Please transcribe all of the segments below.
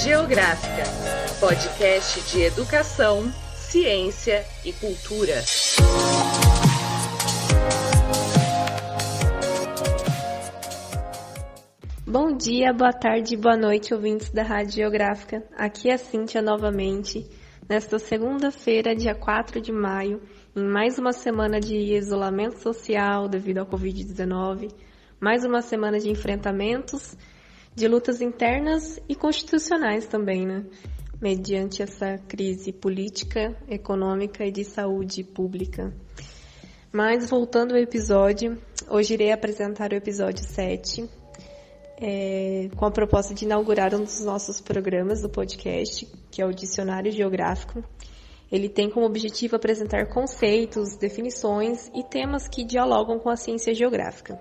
Geográfica, podcast de educação, ciência e cultura. Bom dia, boa tarde, boa noite, ouvintes da Rádio Geográfica. Aqui é a Cíntia novamente, nesta segunda-feira, dia 4 de maio, em mais uma semana de isolamento social devido ao Covid-19, mais uma semana de enfrentamentos, de lutas internas e constitucionais também, né? Mediante essa crise política, econômica e de saúde pública. Mas voltando ao episódio, hoje irei apresentar o episódio 7, é, com a proposta de inaugurar um dos nossos programas do podcast, que é o Dicionário Geográfico. Ele tem como objetivo apresentar conceitos, definições e temas que dialogam com a ciência geográfica.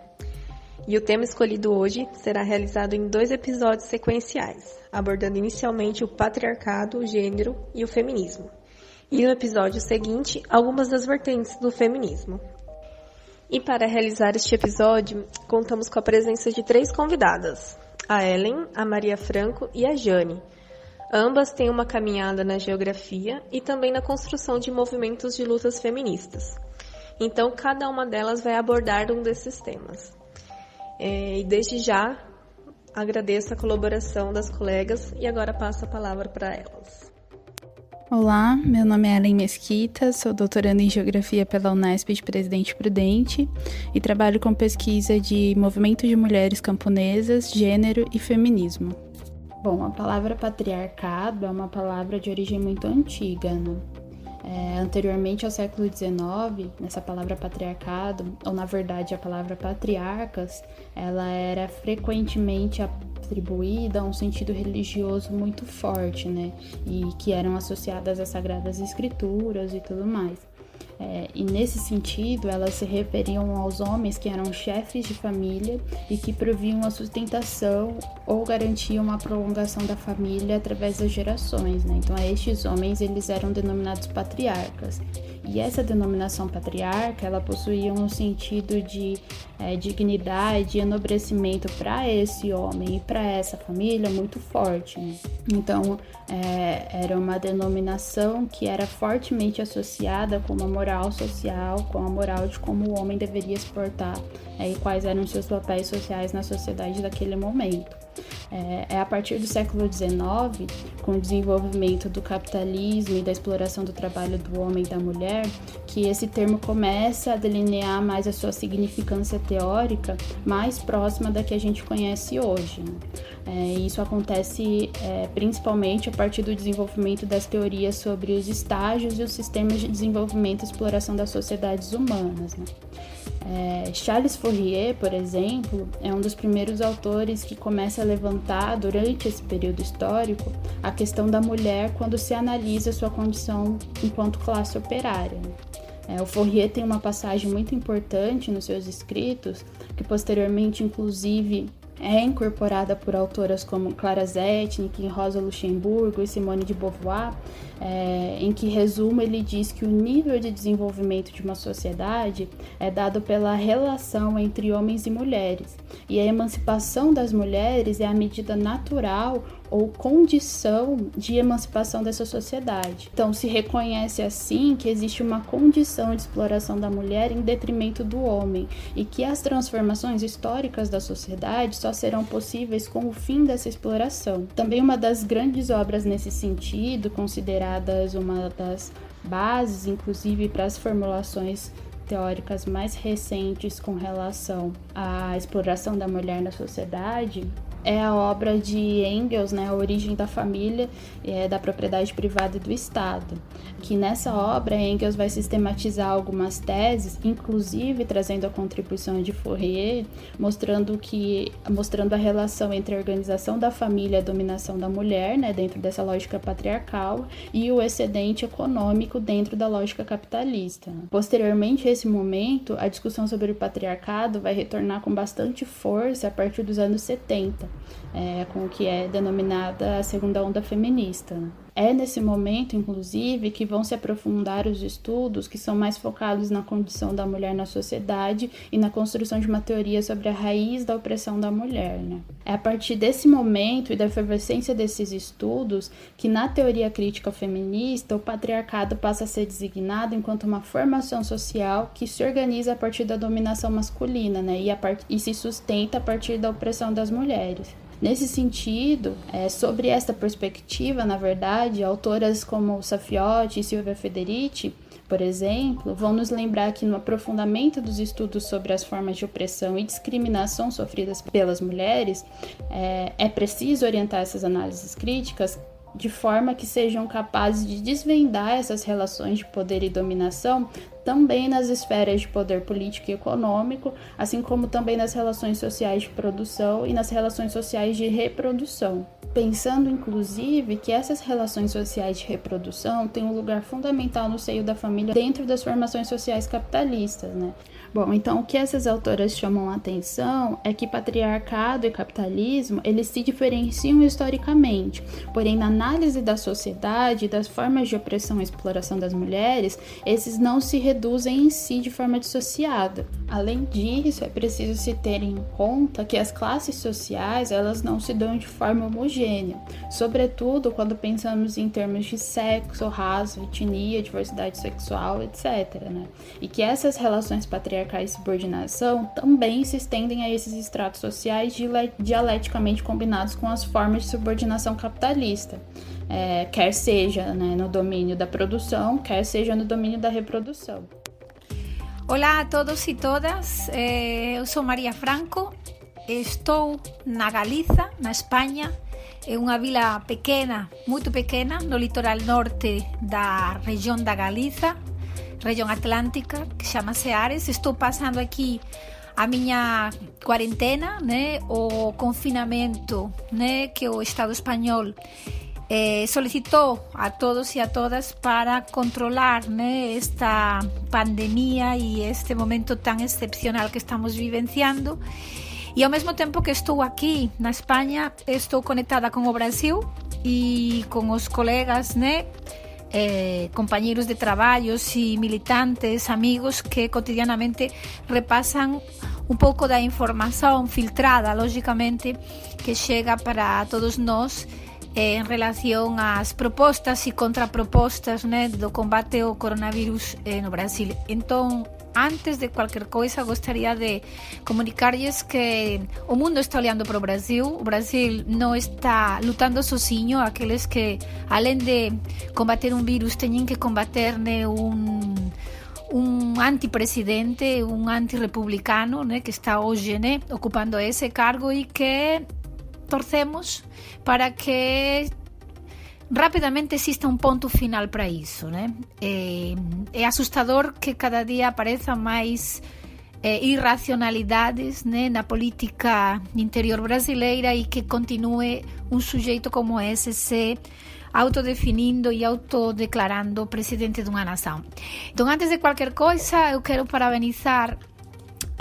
E o tema escolhido hoje será realizado em dois episódios sequenciais, abordando inicialmente o patriarcado, o gênero e o feminismo. E no episódio seguinte, algumas das vertentes do feminismo. E para realizar este episódio, contamos com a presença de três convidadas: a Ellen, a Maria Franco e a Jane. Ambas têm uma caminhada na geografia e também na construção de movimentos de lutas feministas. Então, cada uma delas vai abordar um desses temas. É, e desde já agradeço a colaboração das colegas e agora passo a palavra para elas. Olá, meu nome é Ellen Mesquita, sou doutoranda em Geografia pela Unesp de Presidente Prudente e trabalho com pesquisa de movimento de mulheres camponesas, gênero e feminismo. Bom, a palavra patriarcado é uma palavra de origem muito antiga, né? É, anteriormente ao século XIX, essa palavra patriarcado, ou na verdade a palavra patriarcas, ela era frequentemente atribuída a um sentido religioso muito forte, né? E que eram associadas às sagradas escrituras e tudo mais. É, e nesse sentido, elas se referiam aos homens que eram chefes de família e que proviam a sustentação ou garantiam a prolongação da família através das gerações. Né? Então, estes homens eles eram denominados patriarcas. E essa denominação patriarca, ela possuía um sentido de é, dignidade e enobrecimento para esse homem e para essa família muito forte. Né? Então, é, era uma denominação que era fortemente associada com uma moral social, com a moral de como o homem deveria se portar é, e quais eram seus papéis sociais na sociedade daquele momento. É, é a partir do século XIX, com o desenvolvimento do capitalismo e da exploração do trabalho do homem e da mulher, que esse termo começa a delinear mais a sua significância teórica mais próxima da que a gente conhece hoje. Né? É, isso acontece é, principalmente a partir do desenvolvimento das teorias sobre os estágios e os sistemas de desenvolvimento e exploração das sociedades humanas. Né? É, Charles Fourier, por exemplo, é um dos primeiros autores que começa a levantar, durante esse período histórico, a questão da mulher quando se analisa sua condição enquanto classe operária. É, o Fourier tem uma passagem muito importante nos seus escritos, que posteriormente, inclusive, é incorporada por autoras como Clara Zetkin, Rosa Luxemburgo e Simone de Beauvoir, é, em que resumo ele diz que o nível de desenvolvimento de uma sociedade é dado pela relação entre homens e mulheres, e a emancipação das mulheres é a medida natural ou condição de emancipação dessa sociedade. Então, se reconhece assim que existe uma condição de exploração da mulher em detrimento do homem e que as transformações históricas da sociedade só serão possíveis com o fim dessa exploração. Também uma das grandes obras nesse sentido, consideradas uma das bases, inclusive para as formulações teóricas mais recentes com relação à exploração da mulher na sociedade, é a obra de Engels, né, A Origem da Família, é, da Propriedade Privada e do Estado. Que nessa obra Engels vai sistematizar algumas teses, inclusive trazendo a contribuição de Fourier, mostrando que mostrando a relação entre a organização da família e a dominação da mulher, né, dentro dessa lógica patriarcal, e o excedente econômico dentro da lógica capitalista. Posteriormente a esse momento, a discussão sobre o patriarcado vai retornar com bastante força a partir dos anos 70 é, com o que é denominada a segunda onda feminista. É nesse momento, inclusive, que vão se aprofundar os estudos que são mais focados na condição da mulher na sociedade e na construção de uma teoria sobre a raiz da opressão da mulher. Né? É a partir desse momento e da efervescência desses estudos que, na teoria crítica feminista, o patriarcado passa a ser designado enquanto uma formação social que se organiza a partir da dominação masculina né? e, e se sustenta a partir da opressão das mulheres. Nesse sentido, é, sobre essa perspectiva, na verdade, autoras como Safiotti e Silvia Federici, por exemplo, vão nos lembrar que no aprofundamento dos estudos sobre as formas de opressão e discriminação sofridas pelas mulheres, é, é preciso orientar essas análises críticas de forma que sejam capazes de desvendar essas relações de poder e dominação também nas esferas de poder político e econômico, assim como também nas relações sociais de produção e nas relações sociais de reprodução. Pensando, inclusive, que essas relações sociais de reprodução têm um lugar fundamental no seio da família dentro das formações sociais capitalistas, né? Bom, então o que essas autoras chamam a atenção é que patriarcado e capitalismo eles se diferenciam historicamente, porém na análise da sociedade das formas de opressão e exploração das mulheres, esses não se reduzem em si de forma dissociada. Além disso, é preciso se ter em conta que as classes sociais elas não se dão de forma homogênea, sobretudo quando pensamos em termos de sexo, raça, etnia, diversidade sexual, etc. Né? E que essas relações patriarcais patriarcal e subordinação também se estendem a esses estratos sociais dialeticamente combinados com as formas de subordinação capitalista, é, quer seja né, no domínio da produção, quer seja no domínio da reprodução. Olá a todos e todas, eh, eu sou Maria Franco, estou na Galiza, na Espanha, é unha vila pequena, moito pequena, no litoral norte da región da Galiza, região atlântica, que chama-se Ares. Estou passando aqui a minha quarentena, né, o confinamento, né, que o Estado espanhol eh, solicitou a todos e a todas para controlar né, esta pandemia e este momento tão excepcional que estamos vivenciando. E ao mesmo tempo que estou aqui na Espanha, estou conectada com o Brasil e com os colegas, né? Eh, compañeros de traballos e militantes, amigos que cotidianamente repasan un pouco da información filtrada, lógicamente, que chega para todos nós eh, en relación ás propostas e contrapropostas né, do combate ao coronavirus no Brasil. Entón, antes de cualquier coisa gostaria de comunicarlles que o mundo está olhando para o Brasil. O Brasil non está lutando sozinho aqueles que além de combater un virus teñen que combater né, un un antipresidente, un antirepublicano né, que está hoxe né, ocupando ese cargo e que torcemos para que rapidamente existe un ponto final para iso, né? É, é asustador que cada día aparezan máis eh, irracionalidades né, na política interior brasileira e que continue un sujeito como ese se autodefinindo e autodeclarando presidente dunha nação. Entón, antes de qualquer coisa, eu quero parabenizar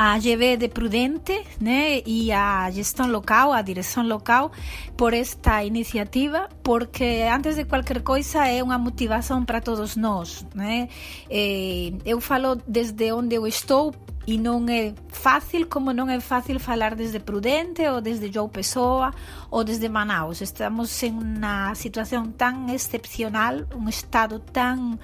a AGB de Prudente né, e a gestión local, a dirección local, por esta iniciativa, porque antes de qualquer coisa é unha motivación para todos nós. Né? Eh, eu falo desde onde eu estou, e non é fácil como non é fácil falar desde Prudente ou desde João Pessoa ou desde Manaus. Estamos en unha situación tan excepcional, un estado tan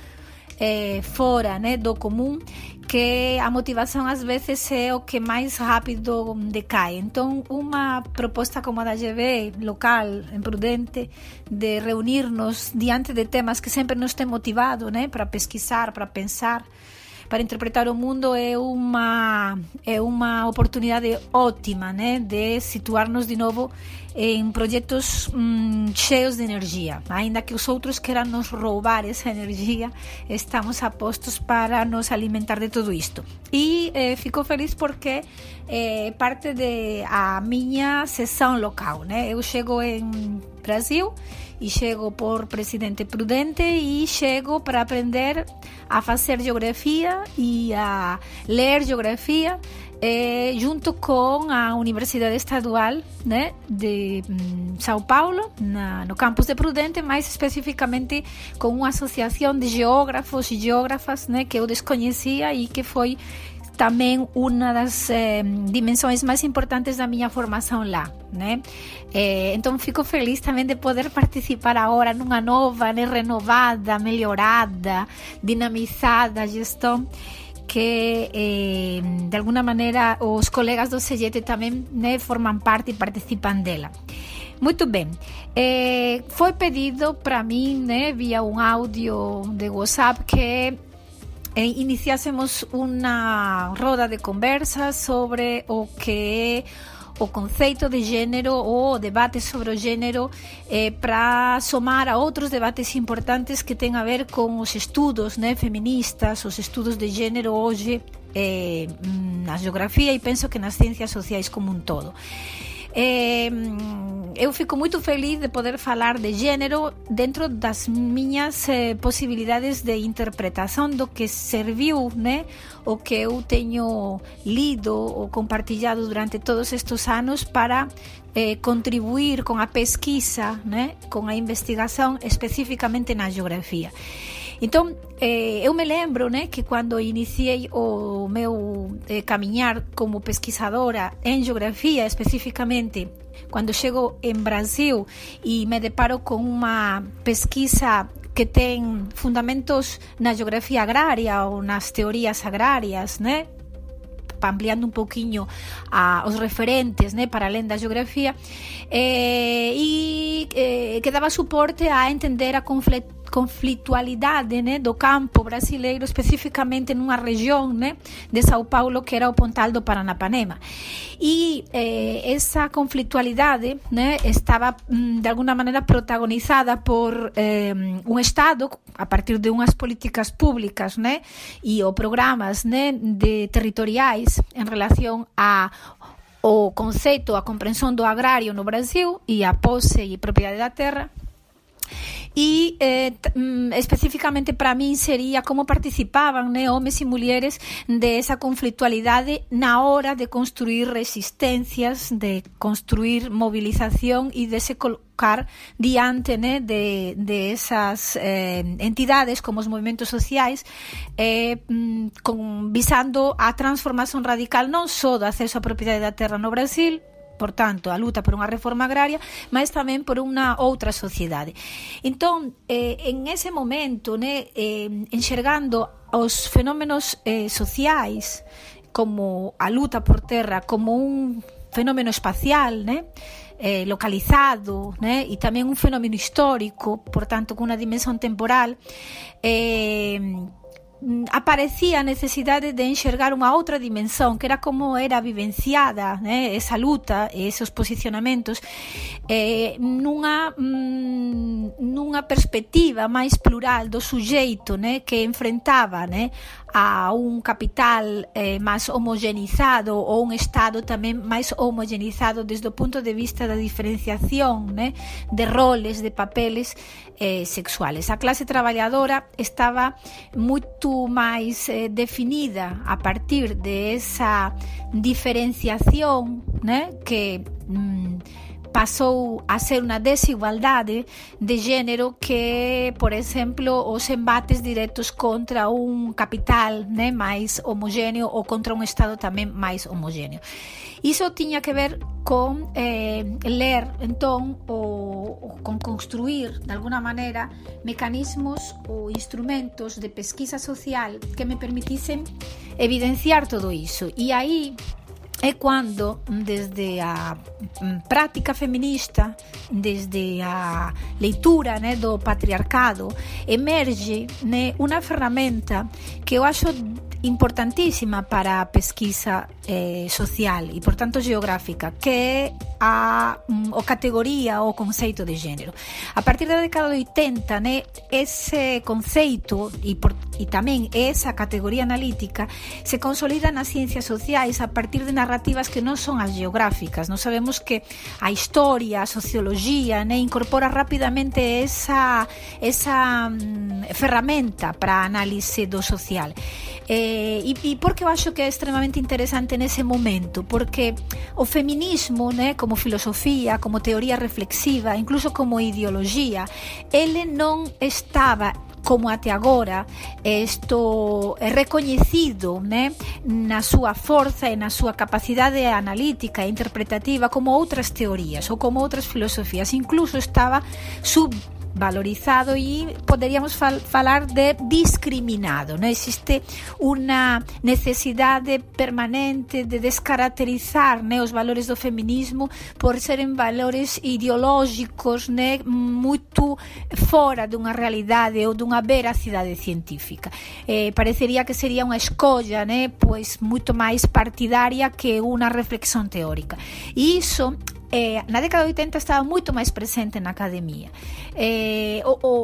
eh, fora né, do comum que a motivação às vezes é o que mais rápido decai. Então, uma proposta como a da GV, local, imprudente, de reunir-nos diante de temas que sempre nos têm motivado né, para pesquisar, para pensar, para interpretar o mundo é uma é uma oportunidade ótima, né, de situar-nos de novo em projetos hum, cheios de energia. Ainda que os outros queiram nos roubar essa energia, estamos apostos para nos alimentar de tudo isto. E eh, fico feliz porque é parte de a minha sessão local, né? Eu chego em Brasil e chego por Presidente Prudente e chego para aprender a facer geografía e a ler geografía eh, junto con a Universidade Estadual né, de mm, Sao Paulo, na, no campus de Prudente, mais especificamente con unha asociación de geógrafos e geógrafas né, que eu descoñecía e que foi tamén unha das eh, dimensões máis importantes da miña formación lá, né? Eh, entón fico feliz tamén de poder participar agora nunha nova, né, renovada, mellorada, dinamizada gestón que eh, de alguna maneira os colegas do Sellete tamén né, forman parte e participan dela. Muito bem. Eh, foi pedido para mim, né, via um áudio de WhatsApp, que eh, iniciásemos unha roda de conversa sobre o que o conceito de género o debate sobre género eh, para somar a outros debates importantes que ten a ver con os estudos feministas, os estudos de género hoxe eh, na geografía e penso que nas ciencias sociais como un todo. Eh, eu fico moito feliz de poder falar de género dentro das miñas eh, posibilidades de interpretación do que serviu, né, o que eu teño lido ou compartillado durante todos estes anos para eh, contribuir con a pesquisa, né, con a investigación especificamente na geografía. Entón, eh, eu me lembro né, que cando iniciei o meu eh, camiñar como pesquisadora en geografía especificamente cando chego en Brasil e me deparo con unha pesquisa que ten fundamentos na geografía agraria ou nas teorías agrarias, né? ampliando un poquinho a, os referentes né, para além da geografía eh, eh, que daba suporte a entender a conflitualidade né, do campo brasileiro, especificamente numa região né, de São Paulo, que era o Pontal do Paranapanema. E eh, essa conflitualidade né, estava, de alguma maneira, protagonizada por eh, um Estado, a partir de umas políticas públicas né, e programas né, de territoriais em relação a o conceito, a compreensão do agrário no Brasil e a posse e propriedade da terra e eh, mm, especificamente para min sería como participaban né, homes e mulleres de esa conflictualidade na hora de construir resistencias, de construir movilización e de se colocar diante né, de, de esas eh, entidades como os movimentos sociais eh, mm, con, visando a transformación radical non só do acceso á propiedade da terra no Brasil, por tanto, a luta por unha reforma agraria, mas tamén por unha outra sociedade. Entón, eh, en ese momento, né, eh, enxergando os fenómenos eh, sociais como a luta por terra como un fenómeno espacial, né? Eh, localizado, né? e tamén un fenómeno histórico, por tanto, con unha dimensión temporal, eh, Mm, aparecía a necesidade de enxergar unha outra dimensión que era como era vivenciada né, esa luta e esos posicionamentos eh, nunha mm, nunha perspectiva máis plural do suxeito né, que enfrentaba né, a un capital eh, máis homogenizado ou un Estado tamén máis homogenizado desde o punto de vista da diferenciación né, de roles, de papeles eh, sexuales. A clase traballadora estaba moito máis eh, definida a partir de esa diferenciación né, que... Mm, pasou a ser unha desigualdade de género que, por exemplo, os embates directos contra un capital né, máis homogéneo ou contra un Estado tamén máis homogéneo. Iso tiña que ver con eh, ler, entón, o, con construir, de alguna maneira, mecanismos ou instrumentos de pesquisa social que me permitisen evidenciar todo iso. E aí é quando, desde a mm, prática feminista, desde a leitura né, do patriarcado, emerge né, uma ferramenta que eu acho importantíssima para a pesquisa eh, social e, portanto, geográfica, que é a, mm, o categoría ou conceito de género. A partir da década de 80, né, ese conceito e, por, e tamén esa categoría analítica se consolida nas ciencias sociais a partir de narrativas que non son as geográficas. Non sabemos que a historia, a socioloxía, né, incorpora rapidamente esa, esa mm, ferramenta para a análise do social. Eh, e, e porque eu acho que é extremamente interesante nese momento? Porque o feminismo, né, como filosofía, como teoría reflexiva, incluso como ideoloxía, ele non estaba como até agora isto é recoñecido né, na súa forza e na súa capacidade analítica e interpretativa como outras teorías ou como outras filosofías incluso estaba sub valorizado e poderíamos fal falar de discriminado. Non existe unha necesidade permanente de descaracterizar né, os valores do feminismo por seren valores ideolóxicos né, moito fora dunha realidade ou dunha veracidade científica. Eh, parecería que sería unha escolla né, pois moito máis partidaria que unha reflexión teórica. E iso eh, na década de 80 estaba moito máis presente na academia. Eh, o, o,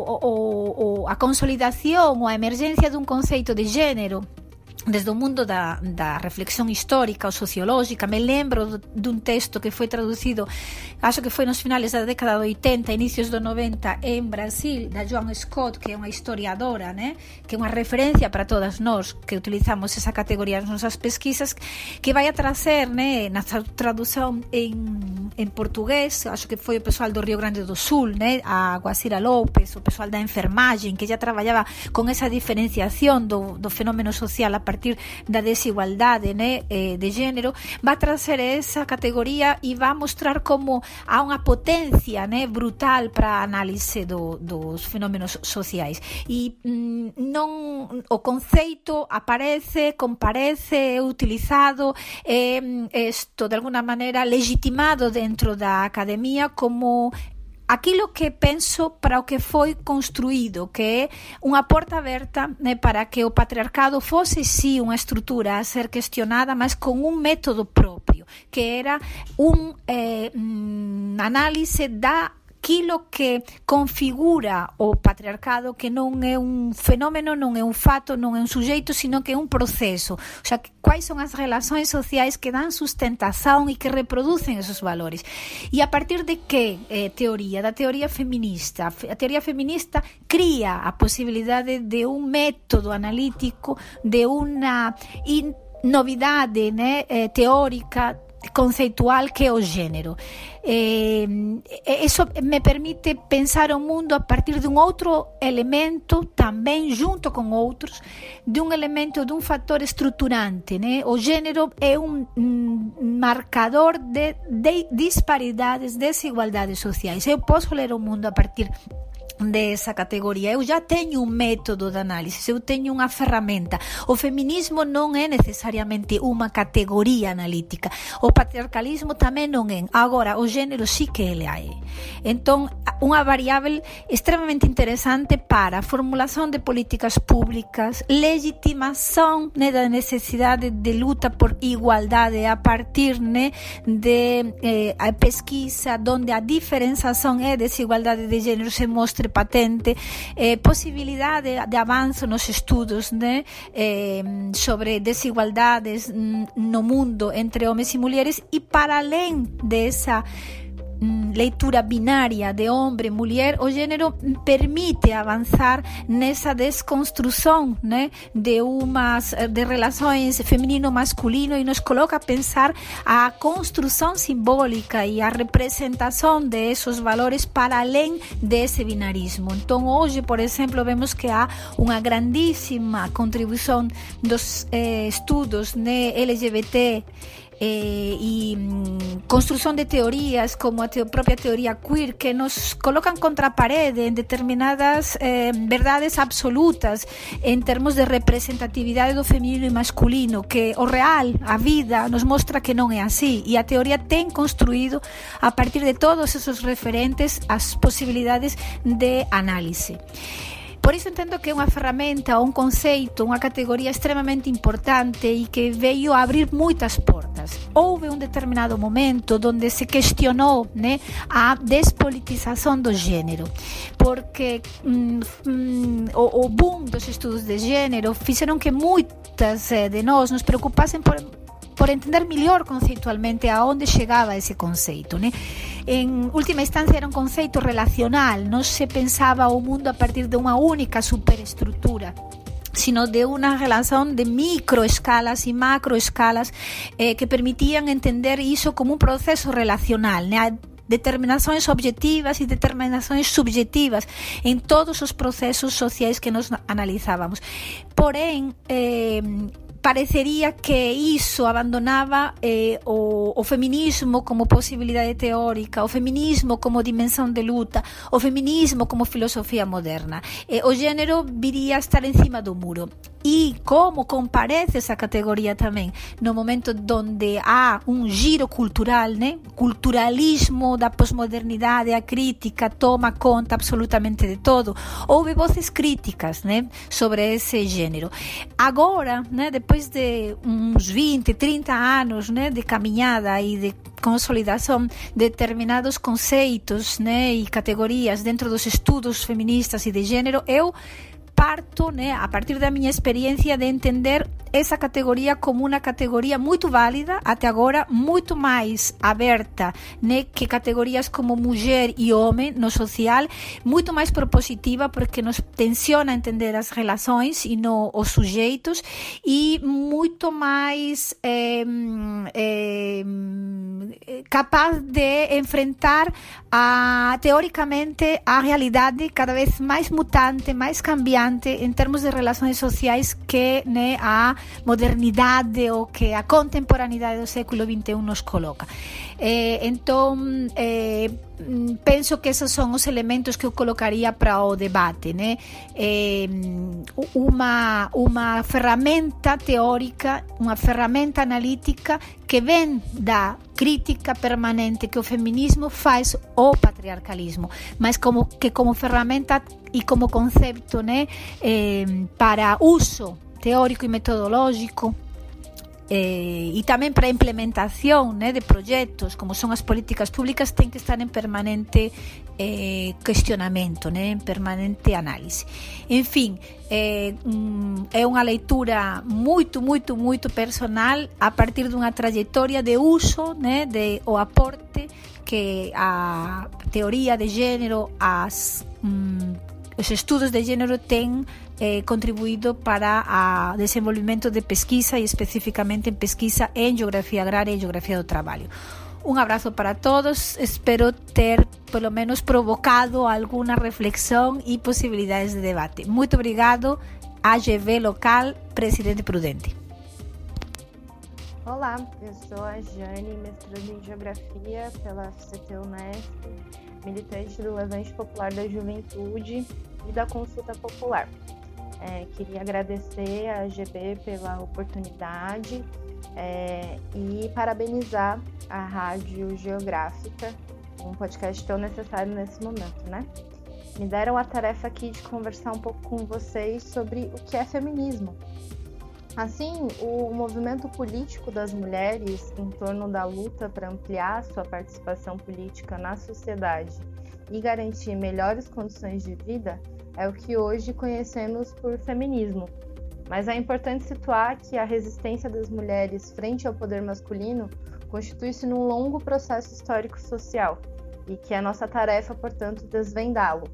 o, a consolidación ou a emergencia dun conceito de género desde o mundo da, da reflexión histórica ou sociolóxica. Me lembro dun texto que foi traducido, acho que foi nos finales da década do 80, inicios do 90, en Brasil, da Joan Scott, que é unha historiadora, né? que é unha referencia para todas nós que utilizamos esa categoría nas nosas pesquisas, que vai a tracer né? na traducción en, en portugués, acho que foi o pessoal do Río Grande do Sul, né? a Guasira López, o pessoal da enfermagem que já traballaba con esa diferenciación do, do fenómeno social a partir da desigualdade né, eh, de género, va a trazer esa categoría e va a mostrar como há unha potencia né, brutal para a análise do, dos fenómenos sociais. E mm, non o conceito aparece, comparece, é utilizado, é isto de alguna maneira legitimado dentro da academia como aquilo que penso para o que foi construído, que é unha porta aberta né, para que o patriarcado fose sí unha estrutura a ser questionada, mas con un método propio, que era un eh, mm, análise da aquilo que configura o patriarcado que non é un fenómeno, non é un fato, non é un sujeito, sino que é un proceso. O sea, quais son as relacións sociais que dan sustentación e que reproducen esos valores. E a partir de que eh, teoría? Da teoría feminista. A teoría feminista cría a posibilidade de un método analítico, de unha novidade eh, teórica conceitual que é o género. Eh, eso me permite pensar o mundo a partir dun outro elemento tamén junto con outros, dun elemento dun factor estruturante, né? O género é un marcador de, de disparidades, desigualdades sociais. Eu posso ler o mundo a partir desa categoría. Eu já teño un método de análise, eu teño unha ferramenta. O feminismo non é necesariamente unha categoría analítica. O patriarcalismo tamén non é. Agora, o género sí que ele hai. Entón, unha variable extremamente interesante para a formulación de políticas públicas, legitimación né, da necesidade de luta por igualdade a partir né, de eh, a pesquisa donde a diferenzación é desigualdade de género se mostra patente, eh, posibilidade de avanço nos estudos né, eh, sobre desigualdades no mundo entre homens e mulheres. E para além dessa Mm, leitura binária de homem mulher, o gênero permite avançar nessa desconstrução né, de umas de relações feminino-masculino e nos coloca a pensar a construção simbólica e a representação desses valores para além desse binarismo. Então, hoje, por exemplo, vemos que há uma grandíssima contribuição dos eh, estudos né, LGBT eh, e mm, construción de teorías como a te propia teoría queer que nos colocan contra a parede en determinadas eh, verdades absolutas en termos de representatividade do feminino e masculino que o real, a vida, nos mostra que non é así e a teoría ten construído a partir de todos esos referentes as posibilidades de análise. Por isso entendo que é uma ferramenta, um conceito, uma categoria extremamente importante e que veio a abrir muitas portas. Houve um determinado momento onde se questionou né, a despolitização do gênero, porque hum, hum, o, o boom dos estudos de gênero fizeram que muitas eh, de nós nos preocupassem por por entender melhor conceitualmente aonde chegava esse conceito. Em última instância era um conceito relacional, não se pensava o mundo a partir de uma única superestrutura sino de una relación de microescalas y macroescalas eh, que permitían entender isso como un proceso relacional, né? determinações objetivas e determinações subjetivas em todos os processos sociais que nós analisávamos. Porém, eh, parecería que iso abandonaba eh, o, o feminismo como posibilidade teórica, o feminismo como dimensión de luta, o feminismo como filosofía moderna. Eh, o género viría a estar encima do muro. E como comparece esa categoría tamén no momento donde há un giro cultural, né? culturalismo da posmodernidade, a crítica toma conta absolutamente de todo. Houve voces críticas né? sobre ese género. Agora, né? depois de uns 20, 30 anos né, de caminhada e de consolidação de determinados conceitos né, e categorias dentro dos estudos feministas e de gênero, eu parto, né, a partir da minha experiência, de entender essa categoria como uma categoria muito válida, até agora muito mais aberta né, que categorias como mulher e homem no social, muito mais propositiva porque nos tensiona entender as relações e não os sujeitos e muito mais capaz de enfrentar a, teoricamente a realidade cada vez mais mutante, mais cambiante importante en termos de relacións sociais que né, a modernidade ou que a contemporaneidade do século XXI nos coloca. Eh, entón, eh, penso que esos son os elementos que eu colocaría para o debate, né? Eh, uma, uma ferramenta teórica, unha ferramenta analítica que ven da crítica permanente que o feminismo faz o patriarcalismo, mas como que como ferramenta e como concepto, né, eh, para uso teórico e metodológico eh, e tamén para a implementación né, de proxectos como son as políticas públicas ten que estar en permanente eh, cuestionamento né, en permanente análise en fin eh, mm, é unha leitura moito, moito, moito personal a partir dunha trayectoria de uso né, de o aporte que a teoría de género as mm, os estudos de género ten eh, contribuído para o desenvolvimento de pesquisa e especificamente en pesquisa en geografía agraria e geografía do traballo. Un abrazo para todos, espero ter polo menos provocado alguna reflexión e posibilidades de debate. Muito obrigado, AGV Local, Presidente Prudente. Olá, eu sou a Jane, mestrando em Geografia pela FCT Unesp, militante do Levante Popular da Juventude e da Consulta Popular. É, queria agradecer a GB pela oportunidade é, e parabenizar a Rádio Geográfica, um podcast tão necessário nesse momento, né? Me deram a tarefa aqui de conversar um pouco com vocês sobre o que é feminismo. Assim, o movimento político das mulheres em torno da luta para ampliar sua participação política na sociedade e garantir melhores condições de vida é o que hoje conhecemos por feminismo. Mas é importante situar que a resistência das mulheres frente ao poder masculino constitui-se num longo processo histórico-social e que é nossa tarefa, portanto, desvendá-lo.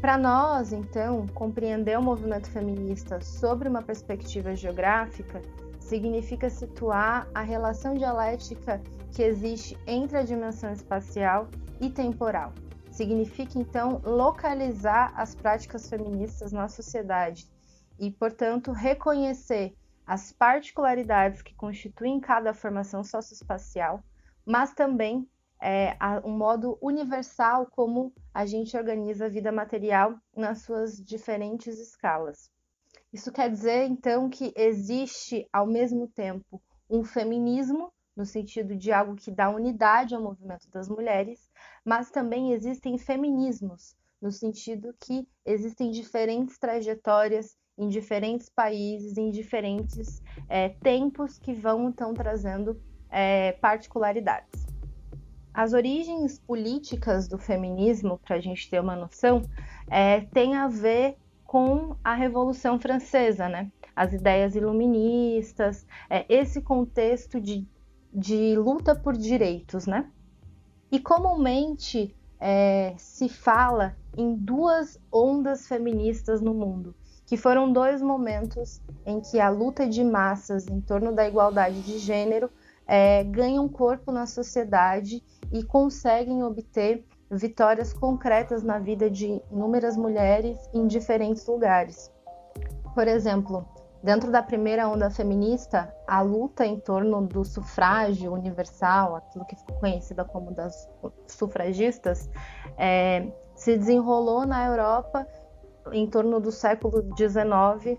Para nós, então, compreender o movimento feminista sobre uma perspectiva geográfica significa situar a relação dialética que existe entre a dimensão espacial e temporal. Significa, então, localizar as práticas feministas na sociedade e, portanto, reconhecer as particularidades que constituem cada formação socioespacial, mas também é, um modo universal como a gente organiza a vida material nas suas diferentes escalas. Isso quer dizer, então, que existe, ao mesmo tempo, um feminismo no sentido de algo que dá unidade ao movimento das mulheres, mas também existem feminismos, no sentido que existem diferentes trajetórias em diferentes países, em diferentes é, tempos que vão então trazendo é, particularidades. As origens políticas do feminismo, para a gente ter uma noção, é, tem a ver com a Revolução Francesa, né? As ideias iluministas, é, esse contexto de, de luta por direitos, né? E comumente é, se fala em duas ondas feministas no mundo, que foram dois momentos em que a luta de massas em torno da igualdade de gênero é, ganham corpo na sociedade e conseguem obter vitórias concretas na vida de inúmeras mulheres em diferentes lugares. Por exemplo, dentro da primeira onda feminista, a luta em torno do sufrágio universal, aquilo que ficou conhecida como das sufragistas, é, se desenrolou na Europa em torno do século XIX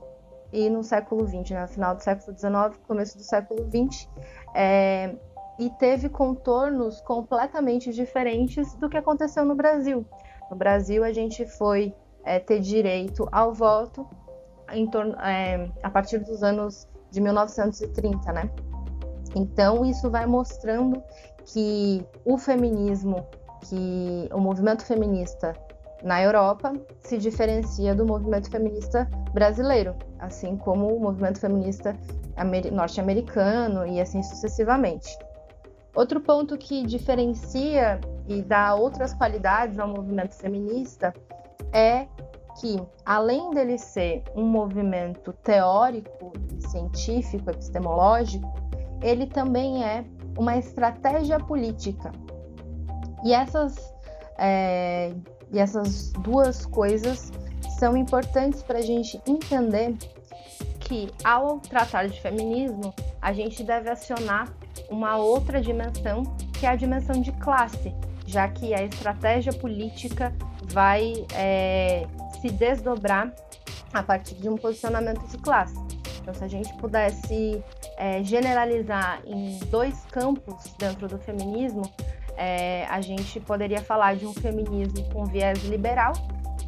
e no século XX, né? final do século XIX, começo do século XX, é, e teve contornos completamente diferentes do que aconteceu no Brasil. No Brasil, a gente foi é, ter direito ao voto em torno, é, a partir dos anos de 1930, né? Então, isso vai mostrando que o feminismo, que o movimento feminista na Europa se diferencia do movimento feminista brasileiro, assim como o movimento feminista norte-americano e assim sucessivamente. Outro ponto que diferencia e dá outras qualidades ao movimento feminista é que, além dele ser um movimento teórico, científico, epistemológico, ele também é uma estratégia política. E essas, é, e essas duas coisas são importantes para a gente entender que, ao tratar de feminismo, a gente deve acionar uma outra dimensão, que é a dimensão de classe, já que a estratégia política vai é, se desdobrar a partir de um posicionamento de classe. Então, se a gente pudesse é, generalizar em dois campos dentro do feminismo, é, a gente poderia falar de um feminismo com viés liberal,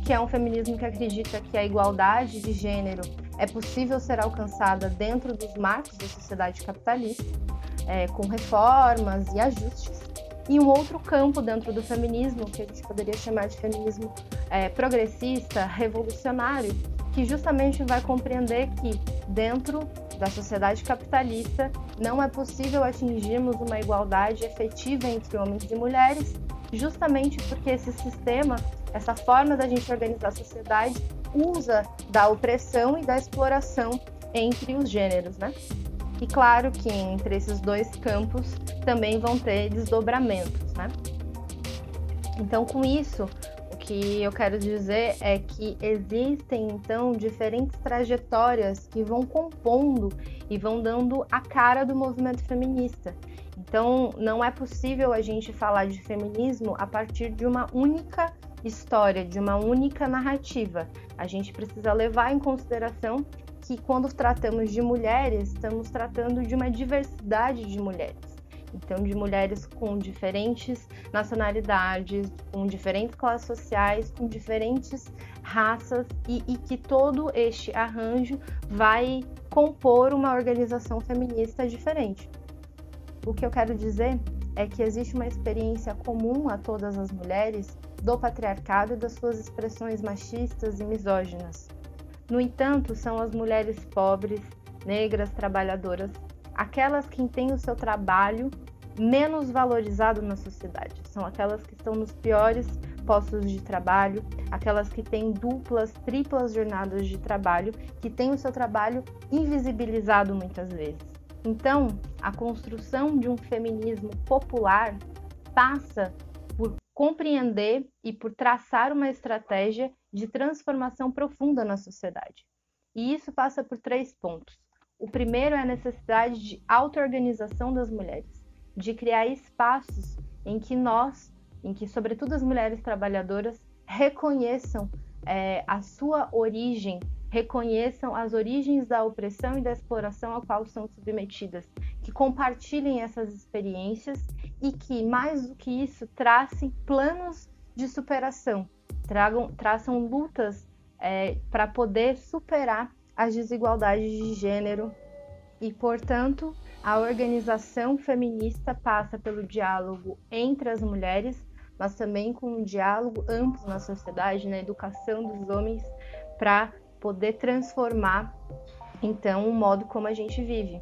que é um feminismo que acredita que a igualdade de gênero é possível ser alcançada dentro dos marcos da sociedade capitalista, é, com reformas e ajustes, e um outro campo dentro do feminismo, que a gente poderia chamar de feminismo é, progressista, revolucionário, que justamente vai compreender que dentro da sociedade capitalista não é possível atingirmos uma igualdade efetiva entre homens e mulheres, justamente porque esse sistema, essa forma da gente organizar a sociedade, usa da opressão e da exploração entre os gêneros, né? E claro que entre esses dois campos também vão ter desdobramentos, né? Então, com isso, o que eu quero dizer é que existem então diferentes trajetórias que vão compondo e vão dando a cara do movimento feminista. Então, não é possível a gente falar de feminismo a partir de uma única história, de uma única narrativa. A gente precisa levar em consideração que quando tratamos de mulheres, estamos tratando de uma diversidade de mulheres. Então, de mulheres com diferentes nacionalidades, com diferentes classes sociais, com diferentes raças, e, e que todo este arranjo vai compor uma organização feminista diferente. O que eu quero dizer é que existe uma experiência comum a todas as mulheres do patriarcado e das suas expressões machistas e misóginas. No entanto, são as mulheres pobres, negras, trabalhadoras, aquelas que têm o seu trabalho menos valorizado na sociedade. São aquelas que estão nos piores postos de trabalho, aquelas que têm duplas, triplas jornadas de trabalho, que têm o seu trabalho invisibilizado muitas vezes. Então, a construção de um feminismo popular passa compreender e por traçar uma estratégia de transformação profunda na sociedade. E isso passa por três pontos. O primeiro é a necessidade de auto-organização das mulheres, de criar espaços em que nós, em que sobretudo as mulheres trabalhadoras, reconheçam é, a sua origem, reconheçam as origens da opressão e da exploração a qual são submetidas, que compartilhem essas experiências e que, mais do que isso, tracem planos de superação, tragam, traçam lutas é, para poder superar as desigualdades de gênero e, portanto, a organização feminista passa pelo diálogo entre as mulheres, mas também com um diálogo amplo na sociedade, na educação dos homens, para poder transformar então o modo como a gente vive.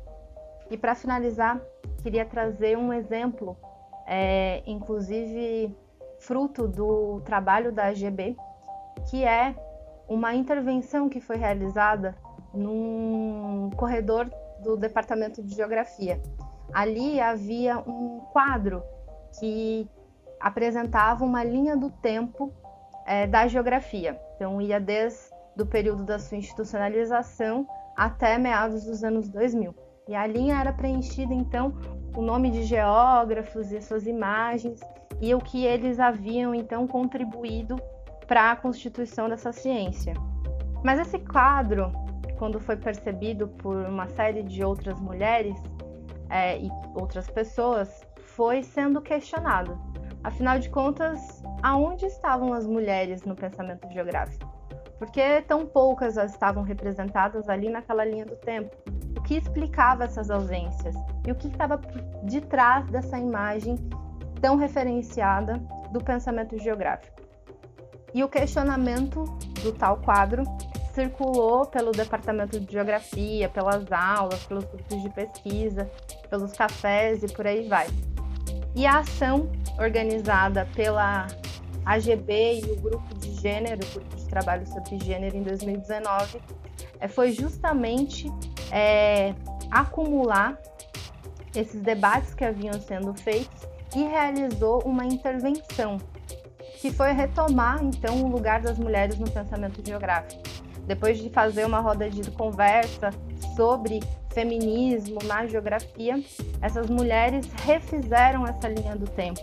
E para finalizar, queria trazer um exemplo, é, inclusive fruto do trabalho da AGB, que é uma intervenção que foi realizada num corredor do Departamento de Geografia. Ali havia um quadro que apresentava uma linha do tempo é, da geografia. Então, ia desde o período da sua institucionalização até meados dos anos 2000. E a linha era preenchida, então, o nome de geógrafos e suas imagens e o que eles haviam, então, contribuído para a constituição dessa ciência. Mas esse quadro, quando foi percebido por uma série de outras mulheres é, e outras pessoas, foi sendo questionado. Afinal de contas, aonde estavam as mulheres no pensamento geográfico? Por que tão poucas estavam representadas ali naquela linha do tempo? Que explicava essas ausências? E o que estava de trás dessa imagem tão referenciada do pensamento geográfico? E o questionamento do tal quadro circulou pelo departamento de geografia, pelas aulas, pelos grupos de pesquisa, pelos cafés e por aí vai. E a ação organizada pela AGB e o grupo de gênero, grupo de trabalho sobre gênero em 2019, é, foi justamente é, acumular esses debates que haviam sendo feitos e realizou uma intervenção que foi retomar então o lugar das mulheres no pensamento geográfico. Depois de fazer uma roda de conversa sobre feminismo na geografia, essas mulheres refizeram essa linha do tempo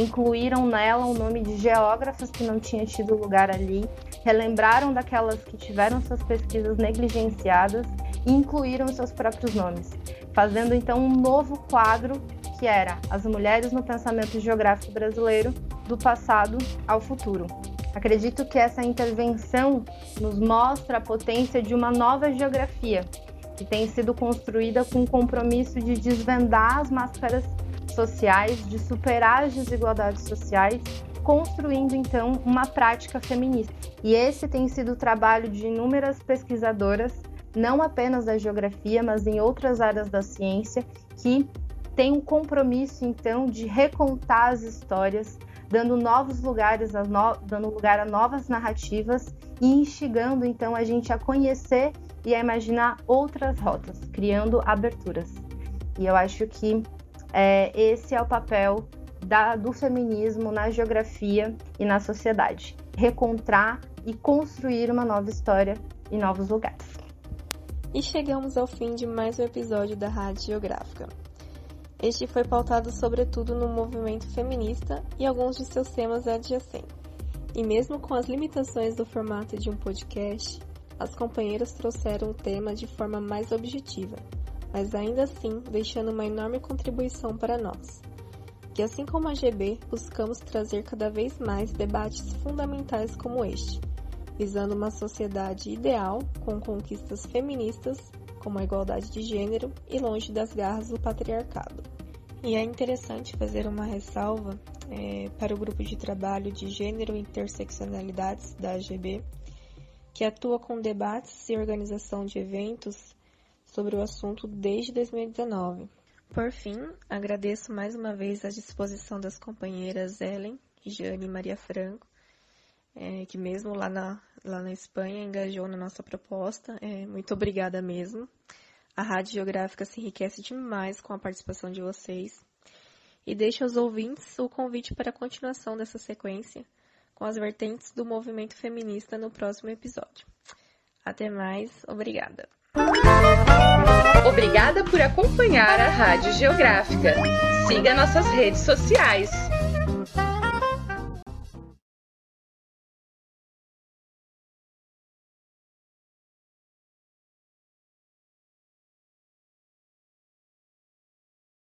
incluíram nela o nome de geógrafas que não tinha tido lugar ali, relembraram daquelas que tiveram suas pesquisas negligenciadas e incluíram seus próprios nomes, fazendo então um novo quadro que era As Mulheres no Pensamento Geográfico Brasileiro, do passado ao futuro. Acredito que essa intervenção nos mostra a potência de uma nova geografia, que tem sido construída com o compromisso de desvendar as máscaras sociais, de superar as desigualdades sociais, construindo então uma prática feminista. E esse tem sido o trabalho de inúmeras pesquisadoras, não apenas da geografia, mas em outras áreas da ciência, que tem um compromisso então de recontar as histórias, dando novos lugares, no... dando lugar a novas narrativas e instigando então a gente a conhecer e a imaginar outras rotas, criando aberturas. E eu acho que é, esse é o papel da, do feminismo na geografia e na sociedade: recontrar e construir uma nova história e novos lugares. E chegamos ao fim de mais um episódio da Rádio Geográfica. Este foi pautado sobretudo no movimento feminista e alguns de seus temas adjacentes. E mesmo com as limitações do formato de um podcast, as companheiras trouxeram o tema de forma mais objetiva, mas ainda assim deixando uma enorme contribuição para nós. Que assim como a GB, buscamos trazer cada vez mais debates fundamentais como este, visando uma sociedade ideal com conquistas feministas, como a igualdade de gênero e longe das garras do patriarcado. E é interessante fazer uma ressalva é, para o grupo de trabalho de gênero e interseccionalidades da AGB, que atua com debates e organização de eventos sobre o assunto desde 2019. Por fim, agradeço mais uma vez a disposição das companheiras Ellen, Jane e Maria Franco, é, que mesmo lá na, lá na Espanha engajou na nossa proposta. É, muito obrigada mesmo. A Rádio Geográfica se enriquece demais com a participação de vocês. E deixo aos ouvintes o convite para a continuação dessa sequência com as vertentes do movimento feminista no próximo episódio. Até mais, obrigada. Obrigada por acompanhar a Rádio Geográfica. Siga nossas redes sociais.